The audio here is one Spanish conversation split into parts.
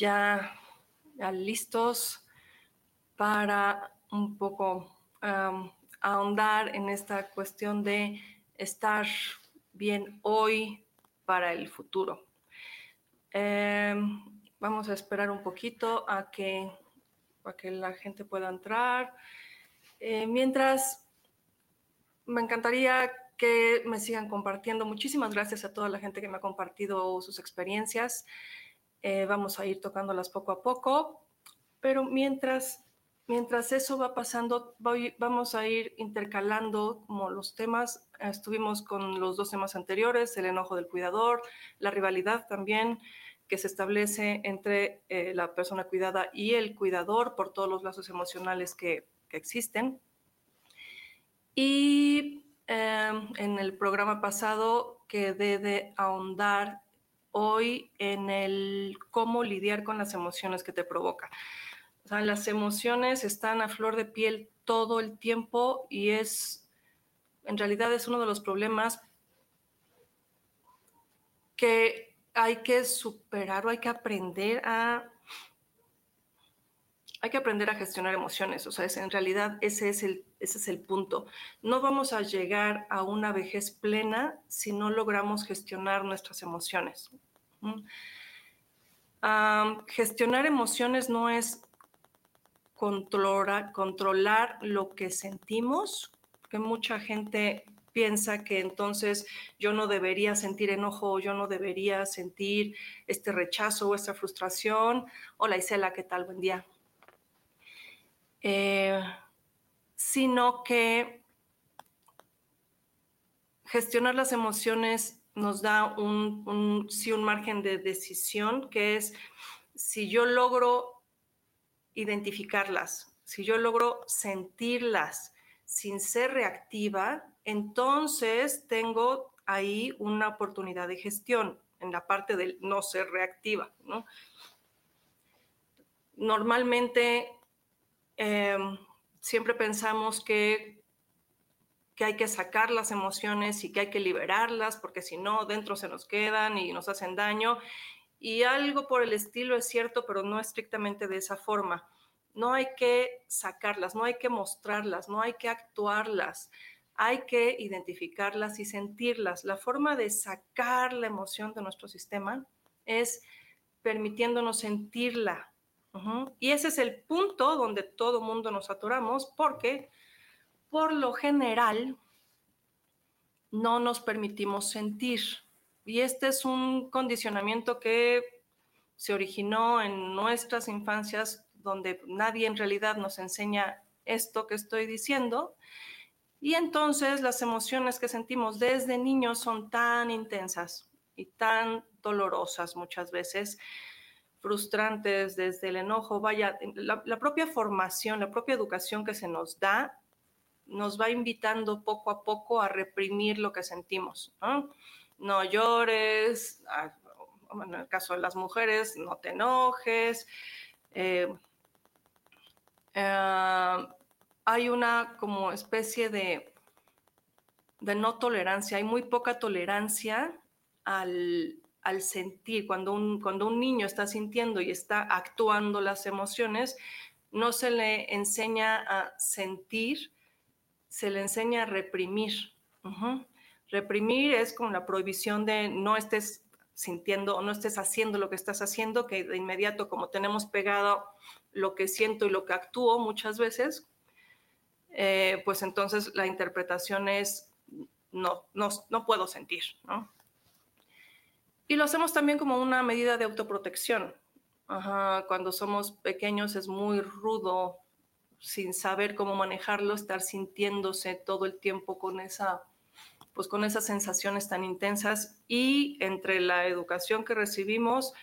Ya, listos para un poco ahondar en esta cuestión de estar bien hoy para el futuro. Em, vamos a esperar un poquito a que para que la gente pueda entrar. Eh, mientras, me encantaría que me sigan compartiendo. Muchísimas gracias a toda la gente que me ha compartido sus experiencias. Eh, vamos a ir tocándolas poco a poco, pero mientras, mientras eso va pasando, vamos a ir intercalando como los temas. Estuvimos con los dos temas anteriores, el enojo del cuidador, la rivalidad también que se establece entre eh, la persona cuidada y el cuidador por todos los lazos emocionales que, existen. Y em, en el programa pasado quedé de ahondar hoy en el cómo lidiar con las emociones que te provoca. O sea, las emociones están a flor de piel todo el tiempo y es, en realidad es uno de los problemas que hay que superar o hay que aprender a hay que aprender a gestionar emociones, o sea, en realidad ese es, el, ese es el punto. No vamos a llegar a una vejez plena si no logramos gestionar nuestras emociones. gestionar emociones no es controlar, controlar lo que sentimos, que mucha gente piensa que entonces yo no debería sentir enojo, yo no debería sentir este rechazo o esta frustración. Hola Isela, ¿qué tal? Buen día. Eh, sino que gestionar las emociones nos da un, un margen de decisión, que es si yo logro identificarlas, si yo logro sentirlas sin ser reactiva, entonces tengo ahí una oportunidad de gestión en la parte del no ser reactiva. Normalmente em, siempre pensamos que, que hay que sacar las emociones y que hay que liberarlas porque si no, dentro se nos quedan y nos hacen daño. Y algo por el estilo es cierto, pero no estrictamente de esa forma. No hay que sacarlas, no hay que mostrarlas, no hay que actuarlas hay que identificarlas y sentirlas. La forma de sacar la emoción de nuestro sistema es permitiéndonos sentirla. Y ese es el punto donde todo mundo nos atoramos porque por lo general no nos permitimos sentir. Y este es un condicionamiento que se originó en nuestras infancias donde nadie en realidad nos enseña esto que estoy diciendo y entonces las emociones que sentimos desde niños son tan intensas y tan dolorosas muchas veces, frustrantes desde el enojo. Vaya, la, propia formación, la propia educación que se nos da nos va invitando poco a poco a reprimir lo que sentimos. No, no llores, en el caso de las mujeres, no te enojes. Eh, eh, hay una como especie de, de no tolerancia, hay muy poca tolerancia al, al sentir. Cuando un, cuando un niño está sintiendo y está actuando las emociones, no se le enseña a sentir, se le enseña a reprimir. Reprimir es como la prohibición de no estés sintiendo o no estés haciendo lo que estás haciendo, que de inmediato como tenemos pegado lo que siento y lo que actúo muchas veces, eh, pues entonces la interpretación es no, no, no puedo sentir, ¿no? Y lo hacemos también como una medida de autoprotección. cuando somos pequeños es muy rudo, sin saber cómo manejarlo, estar sintiéndose todo el tiempo con esa pues con esas sensaciones tan intensas y entre la educación que recibimos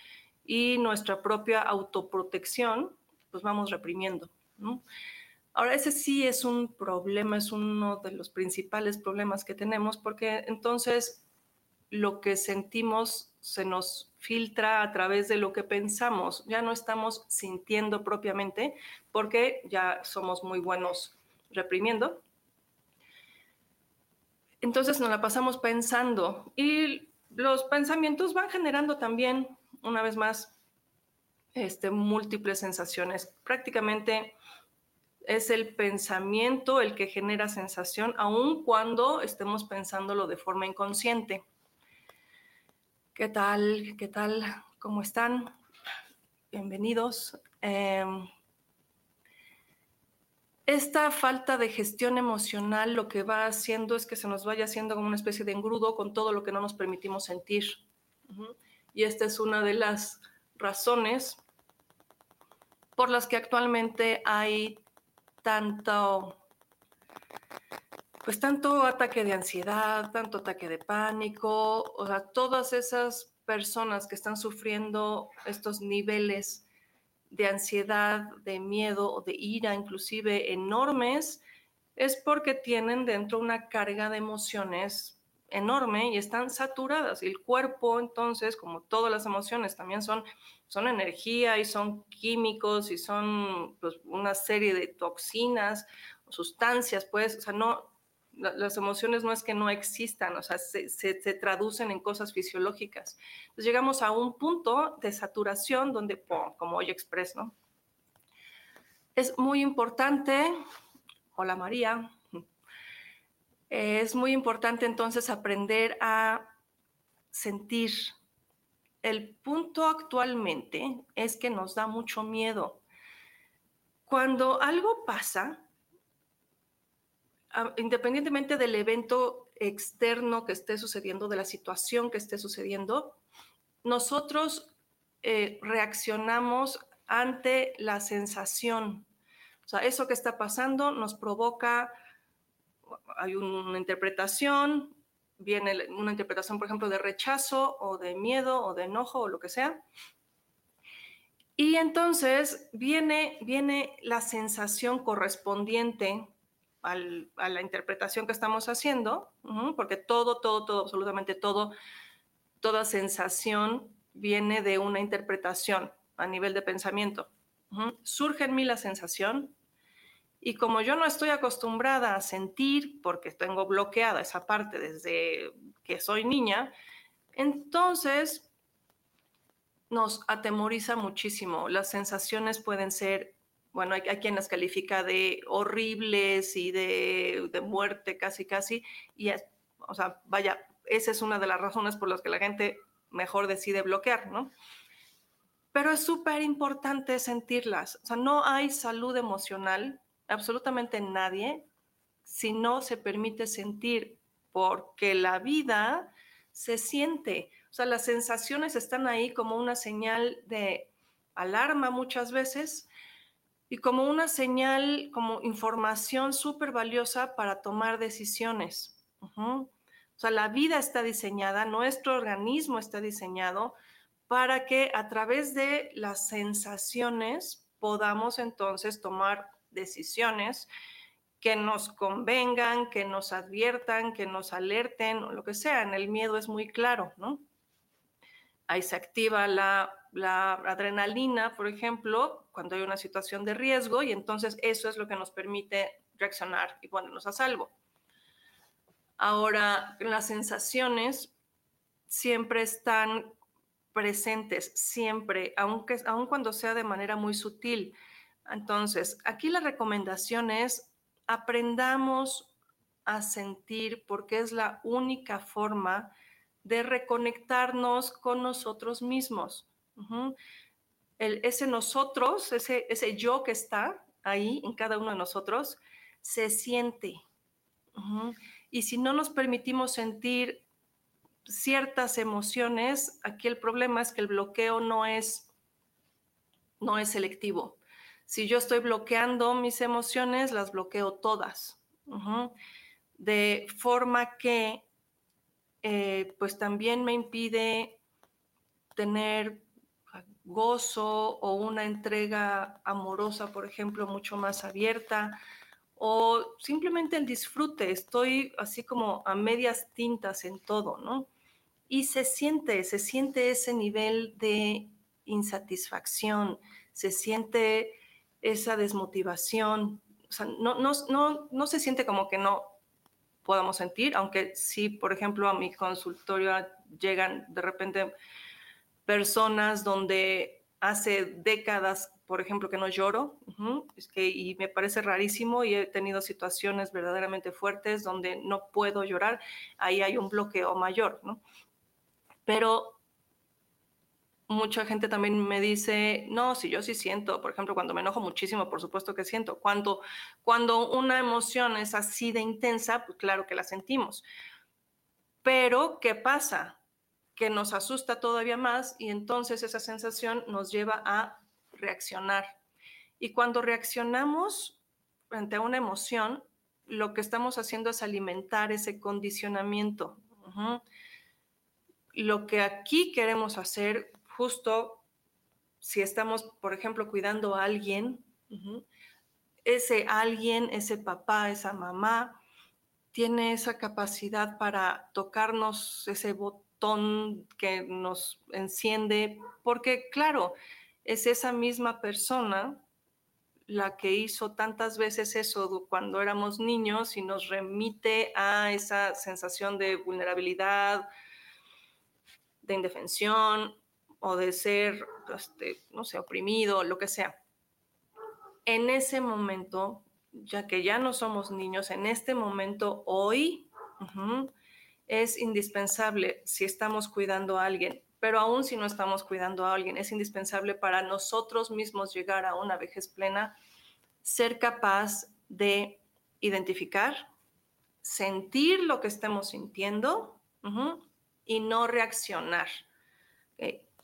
y nuestra propia autoprotección, pues vamos reprimiendo. Ahora, ese sí es un problema, es uno de los principales problemas que tenemos, porque entonces lo que sentimos se nos filtra a través de lo que pensamos. Ya no estamos sintiendo propiamente porque ya somos muy buenos reprimiendo. Entonces nos la pasamos pensando y los pensamientos van generando también, una vez más, este, múltiples sensaciones. Prácticamente es el pensamiento el que genera sensación, aun cuando estemos pensándolo de forma inconsciente. ¿Qué tal? ¿Qué tal? ¿Cómo están? Bienvenidos. Em, esta falta de gestión emocional lo que va haciendo es que se nos vaya haciendo como una especie de engrudo con todo lo que no nos permitimos sentir. Y esta es una de las razones por las que actualmente hay tanto pues tanto ataque de ansiedad, tanto ataque de pánico, o sea, todas esas personas que están sufriendo estos niveles de ansiedad, de miedo o de ira inclusive enormes, es porque tienen dentro una carga de emociones enorme y están saturadas. Y el cuerpo, entonces, como todas las emociones, también son, son energía y son químicos y son pues, una serie de toxinas, sustancias, pues, o sea, no, las emociones no es que no existan, o sea, se, traducen en cosas fisiológicas. Entonces llegamos a un punto de saturación donde, como hoy express, ¿no? Es muy importante, hola María, es muy importante entonces aprender a sentir. El punto actualmente es que nos da mucho miedo. Cuando algo pasa, independientemente del evento externo que esté sucediendo, de la situación que esté sucediendo, nosotros eh, reaccionamos ante la sensación. O sea, eso que está pasando nos provoca, hay una interpretación, viene una interpretación, por ejemplo, de rechazo o de miedo o de enojo o lo que sea. Y entonces viene, viene la sensación correspondiente a la interpretación que estamos haciendo, porque todo, todo, todo, absolutamente todo, toda sensación viene de una interpretación a nivel de pensamiento. Surge en mí la sensación y como yo no estoy acostumbrada a sentir, porque tengo bloqueada esa parte desde que soy niña, entonces nos atemoriza muchísimo. Las sensaciones pueden ser bueno, hay, quien las califica de horribles y de, muerte casi, casi, y es, o sea, vaya, esa es una de las razones por las que la gente mejor decide bloquear, ¿no? Pero es súper importante sentirlas, o sea, no hay salud emocional, absolutamente nadie, si no se permite sentir, porque la vida se siente, o sea, las sensaciones están ahí como una señal de alarma muchas veces, y como una señal, como información súper valiosa para tomar decisiones. O sea, la vida está diseñada, nuestro organismo está diseñado para que a través de las sensaciones podamos entonces tomar decisiones que nos convengan, que nos adviertan, que nos alerten o lo que sea. En el miedo es muy claro, ¿no? ahí se activa la, la, adrenalina, por ejemplo, cuando hay una situación de riesgo y entonces eso es lo que nos permite reaccionar y ponernos a salvo. Ahora, las sensaciones siempre están presentes, siempre, aunque, aun cuando sea de manera muy sutil. Entonces, aquí la recomendación es aprendamos a sentir porque es la única forma de reconectarnos con nosotros mismos. Ese nosotros, ese, ese yo que está ahí en cada uno de nosotros, se siente. Y si no nos permitimos sentir ciertas emociones, aquí el problema es que el bloqueo no es, no es selectivo. Si yo estoy bloqueando mis emociones, las bloqueo todas. De forma que, eh, pues también me impide tener gozo o una entrega amorosa, por ejemplo, mucho más abierta, o simplemente el disfrute, estoy así como a medias tintas en todo, ¿no? Y se siente, se siente ese nivel de insatisfacción, se siente esa desmotivación, o sea, no, no, no, no se siente como que no podamos sentir, aunque sí, por ejemplo, a mi consultorio llegan de repente personas donde hace décadas por ejemplo, que no lloro, es que, y me parece rarísimo y he tenido situaciones verdaderamente fuertes donde no puedo llorar, ahí hay un bloqueo mayor, ¿no? Pero mucha gente también me dice, no, si yo sí siento, por ejemplo, cuando me enojo muchísimo, por supuesto que siento. Cuando, cuando una emoción es así de intensa, pues claro que la sentimos. Pero, ¿qué pasa? Que nos asusta todavía más y entonces esa sensación nos lleva a reaccionar. Y cuando reaccionamos frente a una emoción, lo que estamos haciendo es alimentar ese condicionamiento. Lo que aquí queremos hacer, justo si estamos, por ejemplo, cuidando a alguien, ese alguien, ese papá, esa mamá, tiene esa capacidad para tocarnos ese botón que nos enciende, porque claro, es esa misma persona la que hizo tantas veces eso cuando éramos niños y nos remite a esa sensación de vulnerabilidad, de indefensión o de ser, este, no sé, oprimido, lo que sea. En ese momento, ya que ya no somos niños, en este momento, hoy, es indispensable si estamos cuidando a alguien pero aún si no estamos cuidando a alguien, es indispensable para nosotros mismos llegar a una vejez plena, ser capaz de identificar, sentir lo que estemos sintiendo y no reaccionar.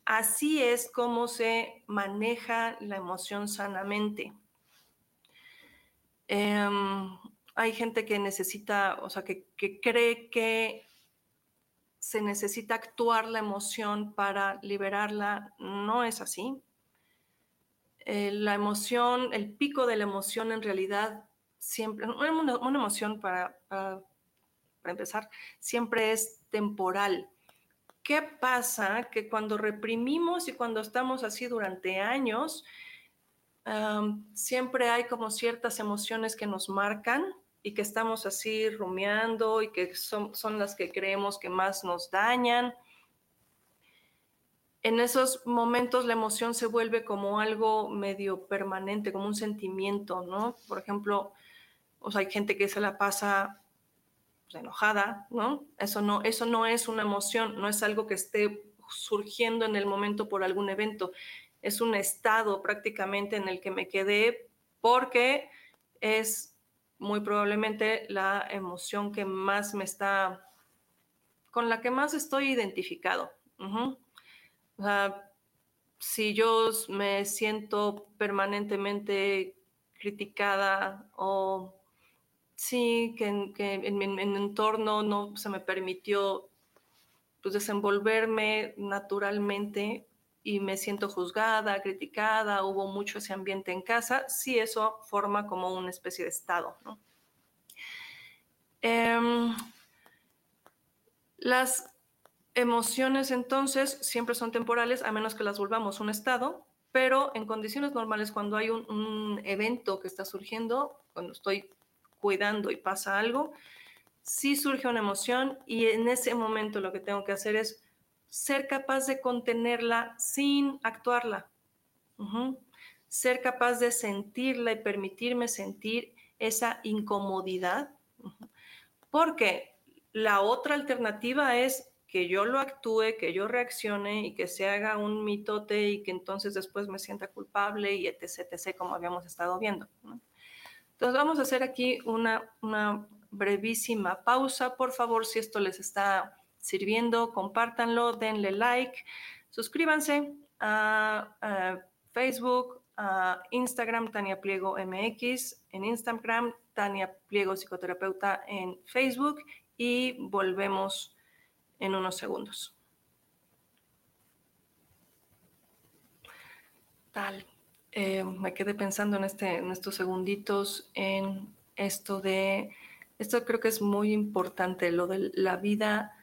Así es como se maneja la emoción sanamente. Em, hay gente que necesita, o sea, que cree que se necesita actuar la emoción para liberarla. No es así. Eh, la emoción, el pico de la emoción en realidad siempre, una, emoción para, para, empezar, siempre es temporal. ¿Qué pasa? Que cuando reprimimos y cuando estamos así durante años, siempre hay como ciertas emociones que nos marcan y que estamos así rumiando y que son, son las que creemos que más nos dañan. En esos momentos la emoción se vuelve como algo medio permanente, como un sentimiento, ¿no? Por ejemplo, o sea, hay gente que se la pasa pues, enojada, ¿no? Eso no, eso no es una emoción, no es algo que esté surgiendo en el momento por algún evento, es un estado prácticamente en el que me quedé porque es muy probablemente la emoción que más me está, con la que más estoy identificado. si yo me siento permanentemente criticada o sí, que, en, mi, entorno no se me permitió pues, desenvolverme naturalmente y me siento juzgada, criticada, hubo mucho ese ambiente en casa, sí eso forma como una especie de estado. Em, las, Emociones entonces siempre son temporales a menos que las volvamos un estado, pero en condiciones normales cuando hay un, evento que está surgiendo, cuando estoy cuidando y pasa algo, sí surge una emoción y en ese momento lo que tengo que hacer es ser capaz de contenerla sin actuarla. Ser capaz de sentirla y permitirme sentir esa incomodidad. Porque la otra alternativa es que yo lo actúe, que yo reaccione y que se haga un mitote y que entonces después me sienta culpable y etc, etc, como habíamos estado viendo. Entonces vamos a hacer aquí una, una brevísima pausa. Por favor, si esto les está sirviendo, compártanlo, denle like, suscríbanse a, Facebook, a Instagram, Tania Pliego MX, en Instagram, Tania Pliego Psicoterapeuta en Facebook y volvemos en unos segundos. Tal. Eh, me quedé pensando en, este, en estos segunditos en esto de, esto creo que es muy importante, lo de la vida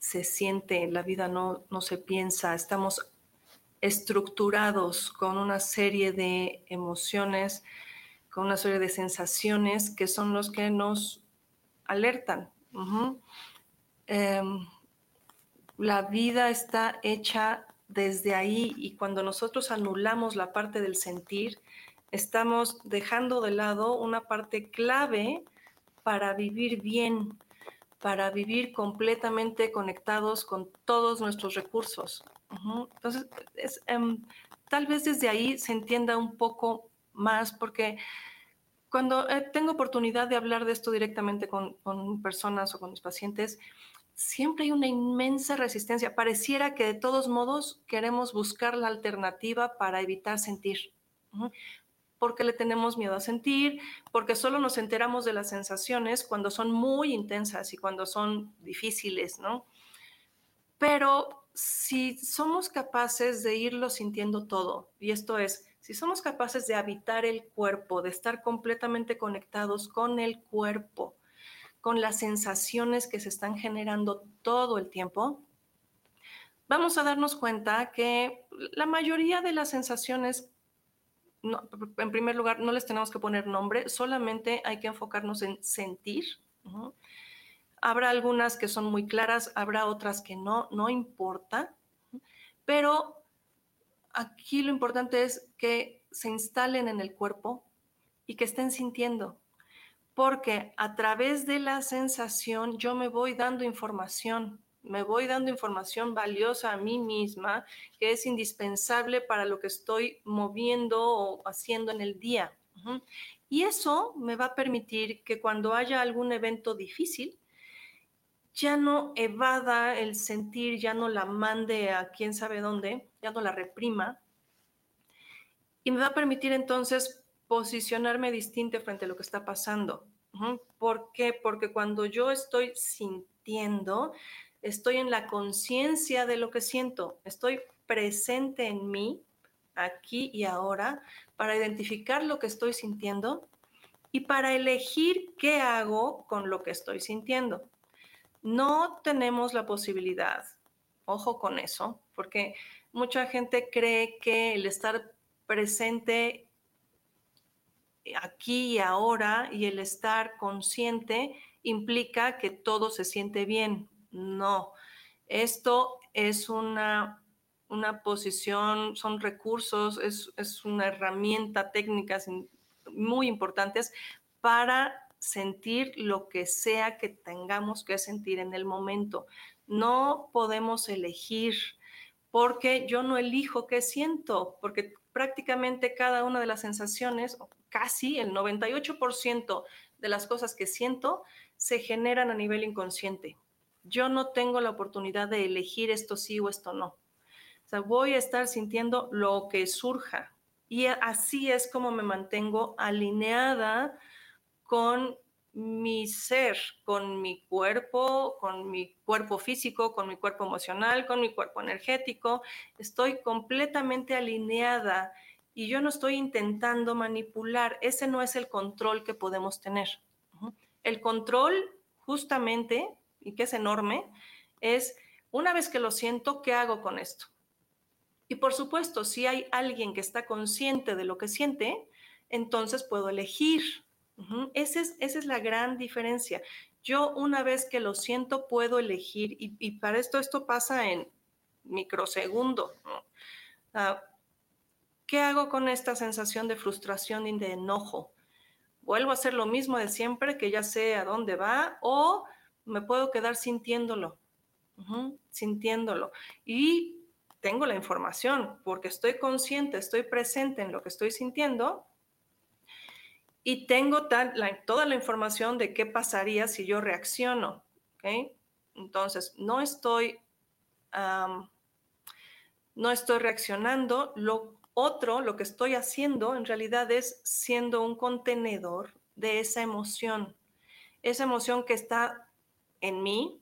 se siente, la vida no, no se piensa, estamos estructurados con una serie de emociones, con una serie de sensaciones que son los que nos alertan. La vida está hecha desde ahí y cuando nosotros anulamos la parte del sentir, estamos dejando de lado una parte clave para vivir bien, para vivir completamente conectados con todos nuestros recursos. Entonces, em, tal vez desde ahí se entienda un poco más porque cuando eh, tengo oportunidad de hablar de esto directamente con, con personas o con mis pacientes, siempre hay una inmensa resistencia. Pareciera que de todos modos queremos buscar la alternativa para evitar sentir. Porque le tenemos miedo a sentir, porque solo nos enteramos de las sensaciones cuando son muy intensas y cuando son difíciles, ¿no? Pero si somos capaces de irlo sintiendo todo, y esto es, si somos capaces de habitar el cuerpo, de estar completamente conectados con el cuerpo, con las sensaciones que se están generando todo el tiempo, vamos a darnos cuenta que la mayoría de las sensaciones, en primer lugar, no les tenemos que poner nombre, solamente hay que enfocarnos en sentir. Habrá algunas que son muy claras, habrá otras que no, no importa, pero aquí lo importante es que se instalen en el cuerpo y que estén sintiendo porque a través de la sensación yo me voy dando información, me voy dando información valiosa a mí misma que es indispensable para lo que estoy moviendo o haciendo en el día. Y eso me va a permitir que cuando haya algún evento difícil, ya no evada el sentir, ya no la mande a quién sabe dónde, ya no la reprima. Y me va a permitir entonces posicionarme distinto frente a lo que está pasando. ¿Por qué? Porque cuando yo estoy sintiendo, estoy en la conciencia de lo que siento, estoy presente en mí, aquí y ahora, para identificar lo que estoy sintiendo y para elegir qué hago con lo que estoy sintiendo. No tenemos la posibilidad, ojo con eso, porque mucha gente cree que el estar presente aquí y ahora y el estar consciente implica que todo se siente bien. No, esto es una, una posición, son recursos, es, es una herramienta técnicas muy importantes para sentir lo que sea que tengamos que sentir en el momento. No podemos elegir porque yo no elijo qué siento, porque prácticamente cada una de las sensaciones, casi el 98% de las cosas que siento se generan a nivel inconsciente. Yo no tengo la oportunidad de elegir esto sí o esto no. O sea, voy a estar sintiendo lo que surja. Y así es como me mantengo alineada con mi ser, con mi cuerpo, con mi cuerpo físico, con mi cuerpo emocional, con mi cuerpo energético. Estoy completamente alineada y yo no estoy intentando manipular. Ese no es el control que podemos tener. El control, justamente, y que es enorme, es Una vez que lo siento, ¿qué hago con esto? Y por supuesto, si hay alguien que está consciente de lo que siente, entonces puedo elegir. esa, es, esa, es, la gran diferencia. Yo una vez que lo siento, puedo elegir. Y, para esto, esto pasa en microsegundo. Ah, ¿Qué hago con esta sensación de frustración y de enojo? ¿Vuelvo a hacer lo mismo de siempre, que ya sé a dónde va? ¿O me puedo quedar sintiéndolo? sintiéndolo. Y tengo la información porque estoy consciente, estoy presente en lo que estoy sintiendo y tengo toda la información de qué pasaría si yo reacciono. Entonces, no estoy, no estoy reaccionando. Lo otro, lo que estoy haciendo en realidad es siendo un contenedor de esa emoción, esa emoción que está en mí,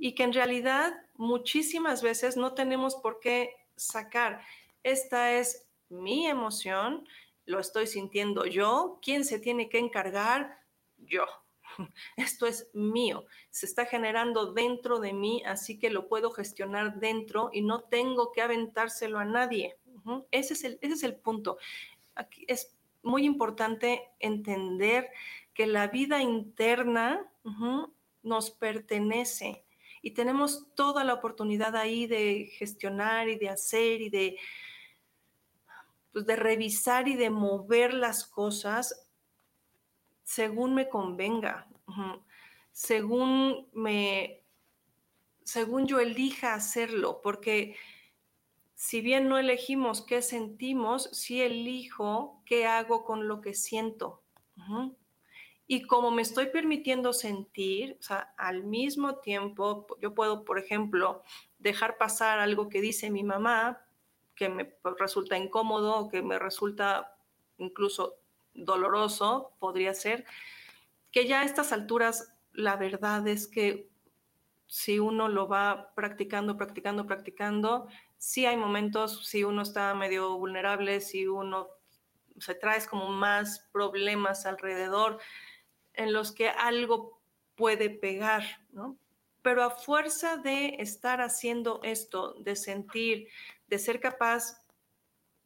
y que en realidad muchísimas veces no tenemos por qué sacar. Esta es mi emoción, lo estoy sintiendo yo, ¿quién se tiene que encargar? Yo. Esto es mío, se está generando dentro de mí, así que lo puedo gestionar dentro y no tengo que aventárselo a nadie. Ese es el, ese es el punto. Aquí es muy importante entender que la vida interna nos pertenece. Y tenemos toda la oportunidad ahí de gestionar y de hacer y de, pues de revisar y de mover las cosas según me convenga, según me, según yo elija hacerlo, porque si bien no elegimos qué sentimos, sí elijo qué hago con lo que siento. Y como me estoy permitiendo sentir, o sea, al mismo tiempo, yo puedo, por ejemplo, dejar pasar algo que dice mi mamá, que me resulta incómodo que me resulta incluso doloroso, podría ser, que ya a estas alturas la verdad es que si uno lo va practicando, practicando, practicando, sí hay momentos, si uno está medio vulnerable, si uno se trae como más problemas alrededor, en los que algo puede pegar, ¿no? Pero a fuerza de estar haciendo esto, de sentir, de ser capaz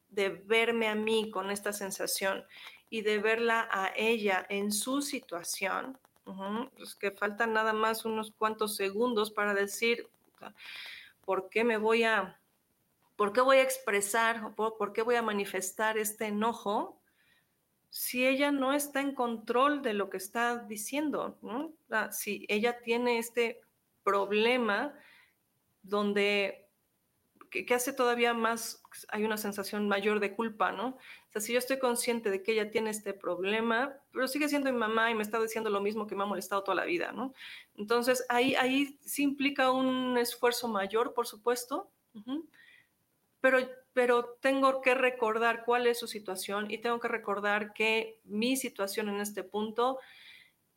de verme a mí con esta sensación y de verla a ella en su situación, pues que faltan nada más unos cuantos segundos para decir por qué me voy a, por qué voy a expresar, por, por qué voy a manifestar este enojo, si ella no está en control de lo que está diciendo, ¿no? Si ella tiene este problema donde, que, hace todavía más, hay una sensación mayor de culpa, ¿no? O sea, si yo estoy consciente de que ella tiene este problema, pero sigue siendo mi mamá y me está diciendo lo mismo que me ha molestado toda la vida, ¿no? Entonces, ahí, ahí sí implica un esfuerzo mayor, por supuesto, pero pero tengo que recordar cuál es su situación y tengo que recordar que mi situación en este punto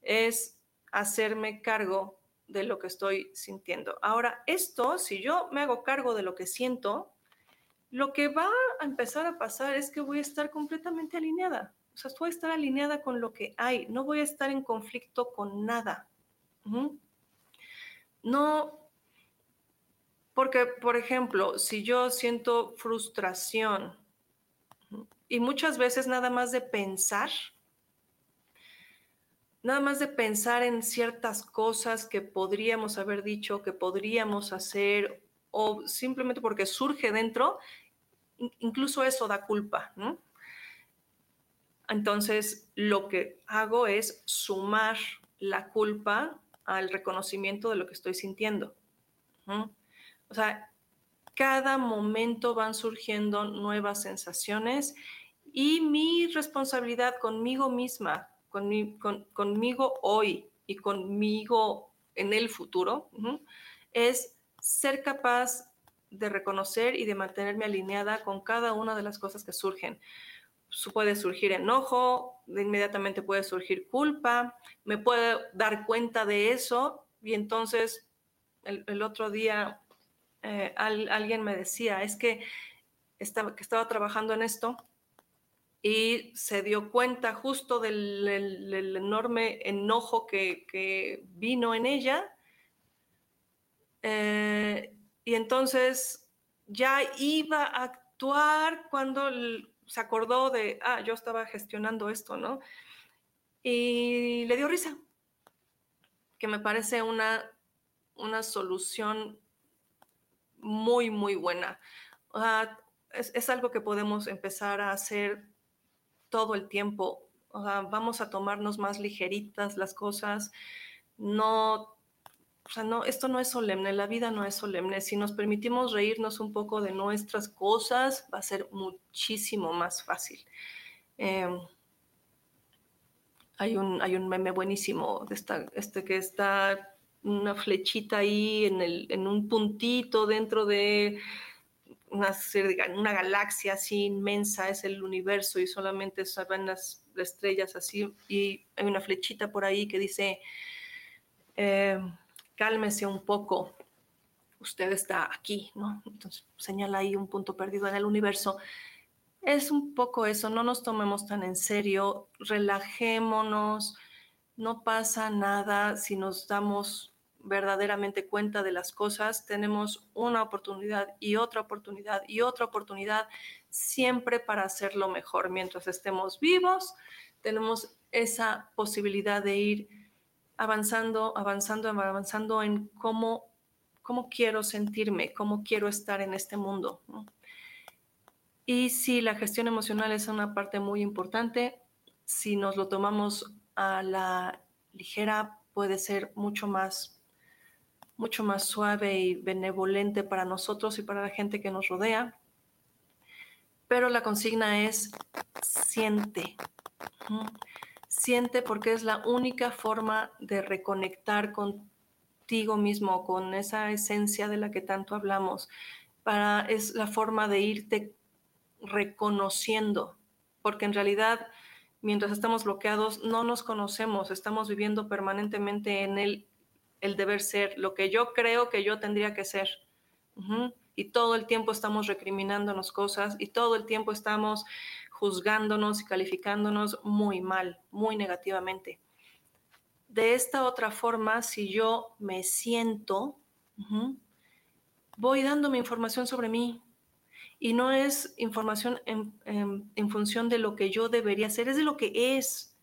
es hacerme cargo de lo que estoy sintiendo. Ahora, esto, si yo me hago cargo de lo que siento, lo que va a empezar a pasar es que voy a estar completamente alineada. O sea, voy a estar alineada con lo que hay, no voy a estar en conflicto con nada. No, porque, por ejemplo, si yo siento frustración y muchas veces nada más de pensar, nada más de pensar en ciertas cosas que podríamos haber dicho, que podríamos hacer, o simplemente porque surge dentro, incluso eso da culpa. Entonces, lo que hago es sumar la culpa al reconocimiento de lo que estoy sintiendo. O sea, cada momento van surgiendo nuevas sensaciones y mi responsabilidad conmigo misma, conmigo hoy y conmigo en el futuro, es ser capaz de reconocer y de mantenerme alineada con cada una de las cosas que surgen. Puede surgir enojo, inmediatamente puede surgir culpa, me puedo dar cuenta de eso y entonces el otro día eh, alguien me decía, es que estaba, que estaba trabajando en esto y se dio cuenta justo del, enorme enojo que, vino en ella Eh, y entonces ya iba a actuar cuando se acordó de, ah, yo estaba gestionando esto, ¿no? Y le dio risa, que me parece una, una solución muy, muy buena. es, es, algo que podemos empezar a hacer todo el tiempo. vamos a tomarnos más ligeritas las cosas. No o sea, no, esto no es solemne, la vida no es solemne. Si nos permitimos reírnos un poco de nuestras cosas, va a ser muchísimo más fácil. Em, hay, un, hay un meme buenísimo de esta, este que está una flechita ahí en, el, en un puntito dentro de una, una galaxia así inmensa, es el universo y solamente se ven las, estrellas así y hay una flechita por ahí que dice... Eh, cálmese un poco, usted está aquí, ¿no? Entonces señala ahí un punto perdido en el universo. Es un poco eso, no nos tomemos tan en serio, relajémonos, no pasa nada si nos damos verdaderamente cuenta de las cosas, tenemos una oportunidad y otra oportunidad y otra oportunidad siempre para hacerlo mejor. Mientras estemos vivos, tenemos esa posibilidad de ir avanzando, avanzando, avanzando en cómo, cómo quiero sentirme, cómo quiero estar en este mundo. Y si la gestión emocional es una parte muy importante, si nos lo tomamos a la ligera, puede ser mucho más, mucho más suave y benevolente para nosotros y para la gente que nos rodea. Pero la consigna es siente. Siente porque es la única forma de reconectar contigo mismo, con esa esencia de la que tanto hablamos. Para, es la forma de irte reconociendo, porque en realidad mientras estamos bloqueados no nos conocemos, estamos viviendo permanentemente en el, el deber ser, lo que yo creo que yo tendría que ser. Y todo el tiempo estamos recriminándonos cosas y todo el tiempo estamos juzgándonos y calificándonos muy mal, muy negativamente. De esta otra forma, si yo me siento, voy dándome información sobre mí. Y no es información en, función de lo que yo debería hacer, es de lo que es.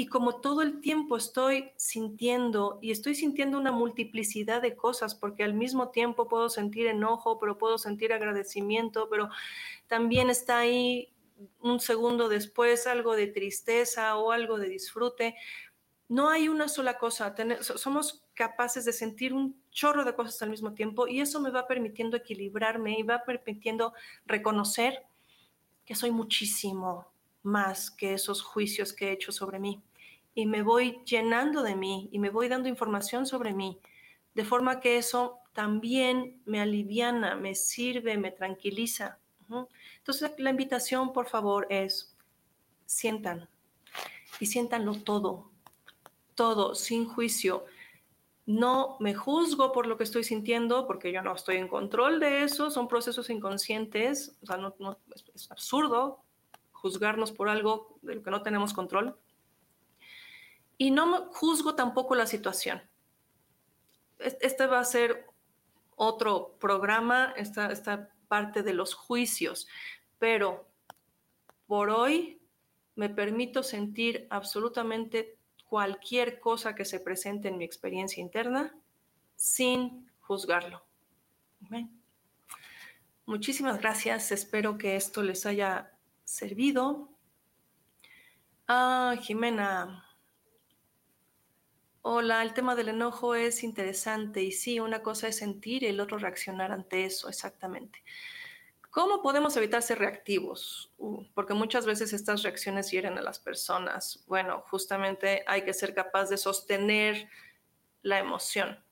Y como todo el tiempo estoy sintiendo y estoy sintiendo una multiplicidad de cosas, porque al mismo tiempo puedo sentir enojo, pero puedo sentir agradecimiento, pero también está ahí un segundo después algo de tristeza o algo de disfrute. No hay una sola cosa, somos capaces de sentir un chorro de cosas al mismo tiempo y eso me va permitiendo equilibrarme y va permitiendo reconocer que soy muchísimo más que esos juicios que he hecho sobre mí. Y me voy llenando de mí y me voy dando información sobre mí, de forma que eso también me aliviana, me sirve, me tranquiliza. Entonces, la invitación, por favor, es sientan y siéntanlo todo, todo, sin juicio. No me juzgo por lo que estoy sintiendo, porque yo no estoy en control de eso, son procesos inconscientes, o sea, no, es, absurdo juzgarnos por algo de lo que no tenemos control. Y no juzgo tampoco la situación. Este va a ser otro programa, esta, esta parte de los juicios, pero por hoy me permito sentir absolutamente cualquier cosa que se presente en mi experiencia interna sin juzgarlo. Muchísimas gracias, espero que esto les haya servido. Ah, Jimena. Hola, el tema del enojo es interesante y sí, una cosa es sentir y el otro reaccionar ante eso, exactamente. ¿Cómo podemos evitar ser reactivos? Uh, porque muchas veces estas reacciones hieren a las personas. Bueno, justamente hay que ser capaz de sostener la emoción,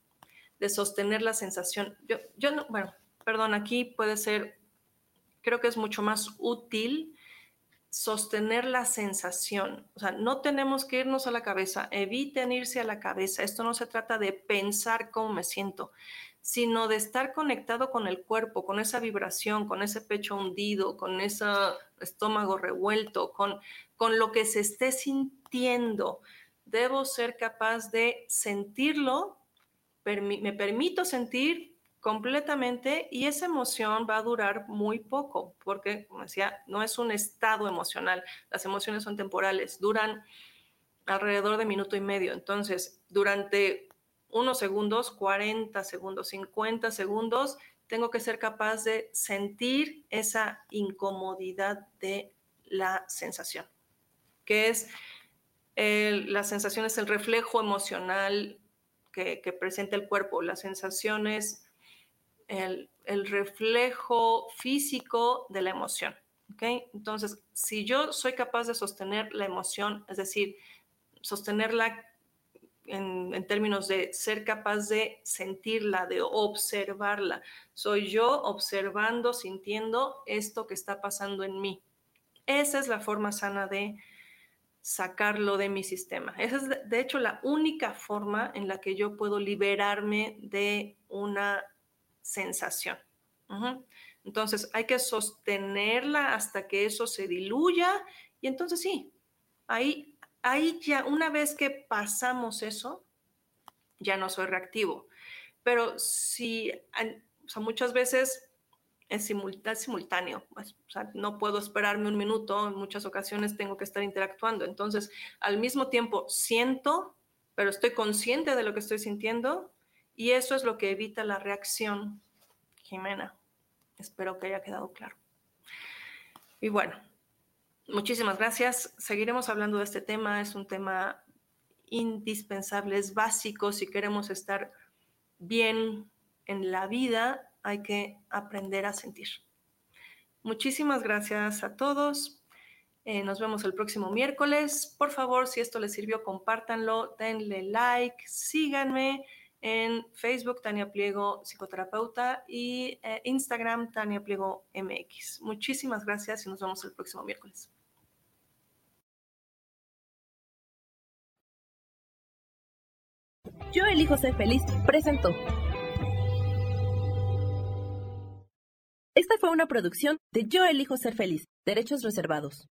de sostener la sensación. Yo, yo no, bueno, perdón, aquí puede ser, creo que es mucho más útil sostener la sensación. O sea, no tenemos que irnos a la cabeza, eviten irse a la cabeza. Esto no se trata de pensar cómo me siento, sino de estar conectado con el cuerpo, con esa vibración, con ese pecho hundido, con ese estómago revuelto, con, con lo que se esté sintiendo. Debo ser capaz de sentirlo, me permito sentir completamente y esa emoción va a durar muy poco, porque, como decía, no es un estado emocional, las emociones son temporales, duran alrededor de minuto y medio. Entonces, durante unos segundos, 40 segundos, 50 segundos, tengo que ser capaz de sentir esa incomodidad de la sensación, que es la sensación es el reflejo emocional que, presenta el cuerpo, la sensación es el, reflejo físico de la emoción. Entonces, si yo soy capaz de sostener la emoción, es decir, sostenerla en, términos de ser capaz de sentirla, de observarla. Soy yo observando, sintiendo esto que está pasando en mí. Esa es la forma sana de sacarlo de mi sistema. Esa es, de hecho, la única forma en la que yo puedo liberarme de una sensación. Entonces, hay que sostenerla hasta que eso se diluya y entonces sí, ahí ahí ya, una vez que pasamos eso, ya no soy reactivo. Pero si, o sea, muchas veces es, simultáneo, pues, o sea, no puedo esperarme un minuto, en muchas ocasiones tengo que estar interactuando. Entonces, al mismo tiempo, siento, pero estoy consciente de lo que estoy sintiendo y eso es lo que evita la reacción, Jimena. Espero que haya quedado claro. Y bueno, Muchísimas gracias. Seguiremos hablando de este tema. Es un tema indispensable, es básico. Si queremos estar bien en la vida, hay que aprender a sentir. Muchísimas gracias a todos. Eh, nos vemos el próximo miércoles. Por favor, si esto les sirvió, compártanlo, denle like, síganme en Facebook Tania Pliego Psicoterapeuta y eh, Instagram Tania Pliego MX. Muchísimas gracias y nos vemos el próximo miércoles. Yo elijo ser feliz presentó. Esta fue una producción de Yo elijo ser feliz, derechos reservados.